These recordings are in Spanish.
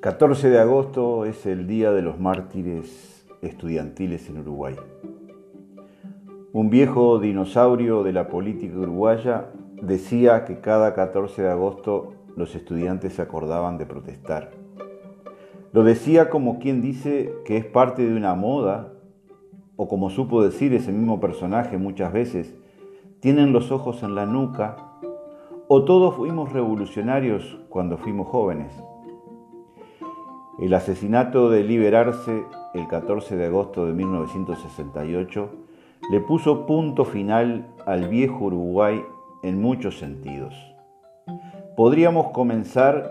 14 de agosto es el Día de los Mártires Estudiantiles en Uruguay. Un viejo dinosaurio de la política uruguaya decía que cada 14 de agosto los estudiantes se acordaban de protestar. Lo decía como quien dice que es parte de una moda, o como supo decir ese mismo personaje muchas veces, tienen los ojos en la nuca, o todos fuimos revolucionarios cuando fuimos jóvenes. El asesinato de Liberarse el 14 de agosto de 1968 le puso punto final al viejo Uruguay en muchos sentidos. Podríamos comenzar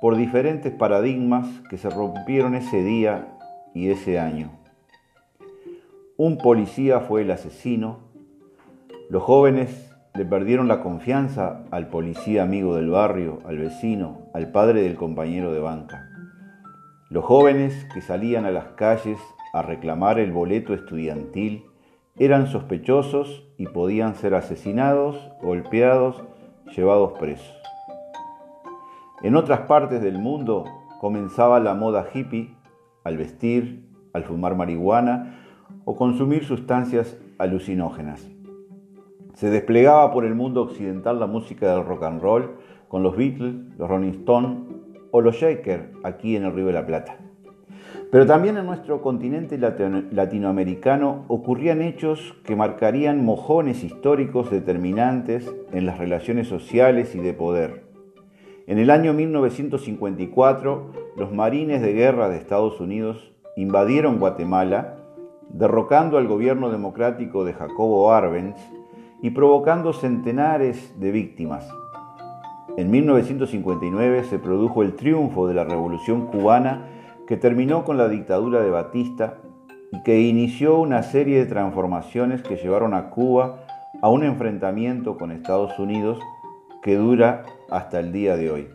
por diferentes paradigmas que se rompieron ese día y ese año. Un policía fue el asesino, los jóvenes le perdieron la confianza al policía amigo del barrio, al vecino, al padre del compañero de banca. Los jóvenes que salían a las calles a reclamar el boleto estudiantil eran sospechosos y podían ser asesinados, golpeados, llevados presos. En otras partes del mundo comenzaba la moda hippie al vestir, al fumar marihuana o consumir sustancias alucinógenas. Se desplegaba por el mundo occidental la música del rock and roll con los Beatles, los Rolling Stones o los Shakers aquí en el Río de la Plata. Pero también en nuestro continente latinoamericano ocurrían hechos que marcarían mojones históricos determinantes en las relaciones sociales y de poder. En el año 1954, los marines de guerra de Estados Unidos invadieron Guatemala, derrocando al gobierno democrático de Jacobo Arbenz y provocando centenares de víctimas. En 1959 se produjo el triunfo de la Revolución cubana que terminó con la dictadura de Batista y que inició una serie de transformaciones que llevaron a Cuba a un enfrentamiento con Estados Unidos que dura hasta el día de hoy.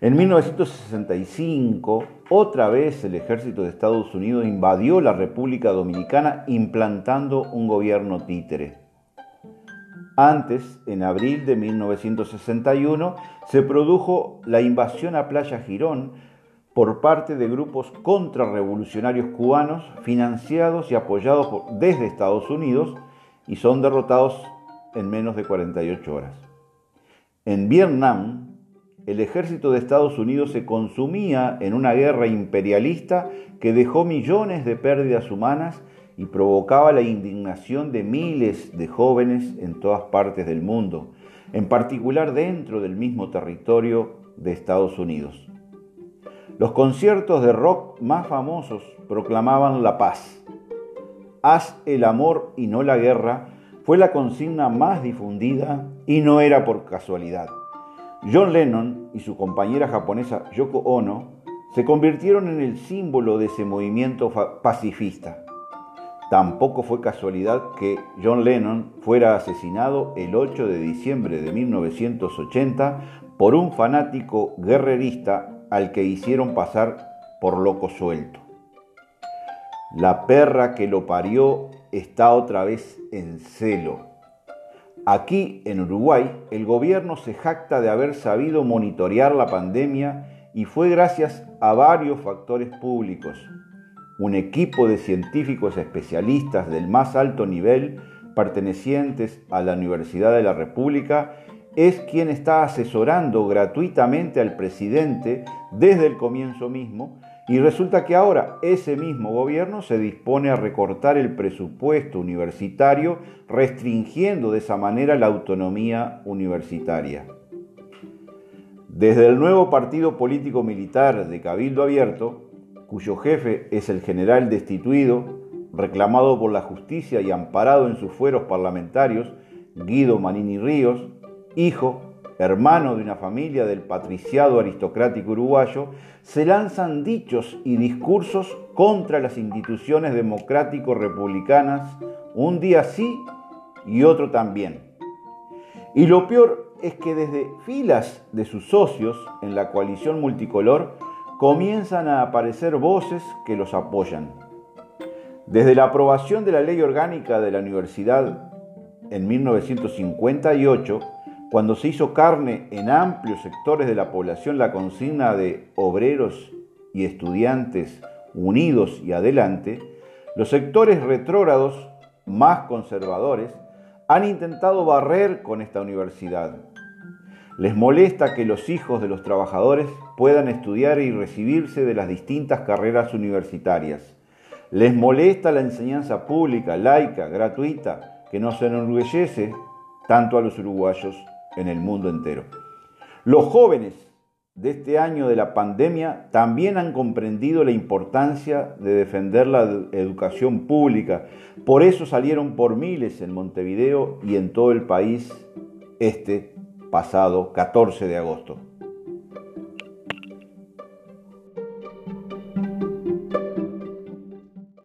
En 1965, otra vez el ejército de Estados Unidos invadió la República Dominicana implantando un gobierno títere. Antes, en abril de 1961, se produjo la invasión a Playa Girón por parte de grupos contrarrevolucionarios cubanos financiados y apoyados desde Estados Unidos y son derrotados en menos de 48 horas. En Vietnam, el ejército de Estados Unidos se consumía en una guerra imperialista que dejó millones de pérdidas humanas y provocaba la indignación de miles de jóvenes en todas partes del mundo, en particular dentro del mismo territorio de Estados Unidos. Los conciertos de rock más famosos proclamaban la paz. Haz el amor y no la guerra fue la consigna más difundida y no era por casualidad. John Lennon y su compañera japonesa Yoko Ono se convirtieron en el símbolo de ese movimiento pacifista. Tampoco fue casualidad que John Lennon fuera asesinado el 8 de diciembre de 1980 por un fanático guerrerista al que hicieron pasar por loco suelto. La perra que lo parió está otra vez en celo. Aquí en Uruguay el gobierno se jacta de haber sabido monitorear la pandemia y fue gracias a varios factores públicos un equipo de científicos especialistas del más alto nivel pertenecientes a la Universidad de la República es quien está asesorando gratuitamente al presidente desde el comienzo mismo y resulta que ahora ese mismo gobierno se dispone a recortar el presupuesto universitario restringiendo de esa manera la autonomía universitaria. Desde el nuevo partido político militar de Cabildo Abierto, cuyo jefe es el general destituido, reclamado por la justicia y amparado en sus fueros parlamentarios, Guido Manini Ríos, hijo, hermano de una familia del patriciado aristocrático uruguayo, se lanzan dichos y discursos contra las instituciones democrático-republicanas, un día sí y otro también. Y lo peor es que desde filas de sus socios en la coalición multicolor comienzan a aparecer voces que los apoyan. Desde la aprobación de la ley orgánica de la universidad en 1958, cuando se hizo carne en amplios sectores de la población la consigna de obreros y estudiantes unidos y adelante, los sectores retrógrados más conservadores han intentado barrer con esta universidad. Les molesta que los hijos de los trabajadores puedan estudiar y recibirse de las distintas carreras universitarias. Les molesta la enseñanza pública, laica, gratuita, que nos enorgullece tanto a los uruguayos en el mundo entero. Los jóvenes de este año de la pandemia también han comprendido la importancia de defender la educación pública. Por eso salieron por miles en Montevideo y en todo el país este pasado 14 de agosto.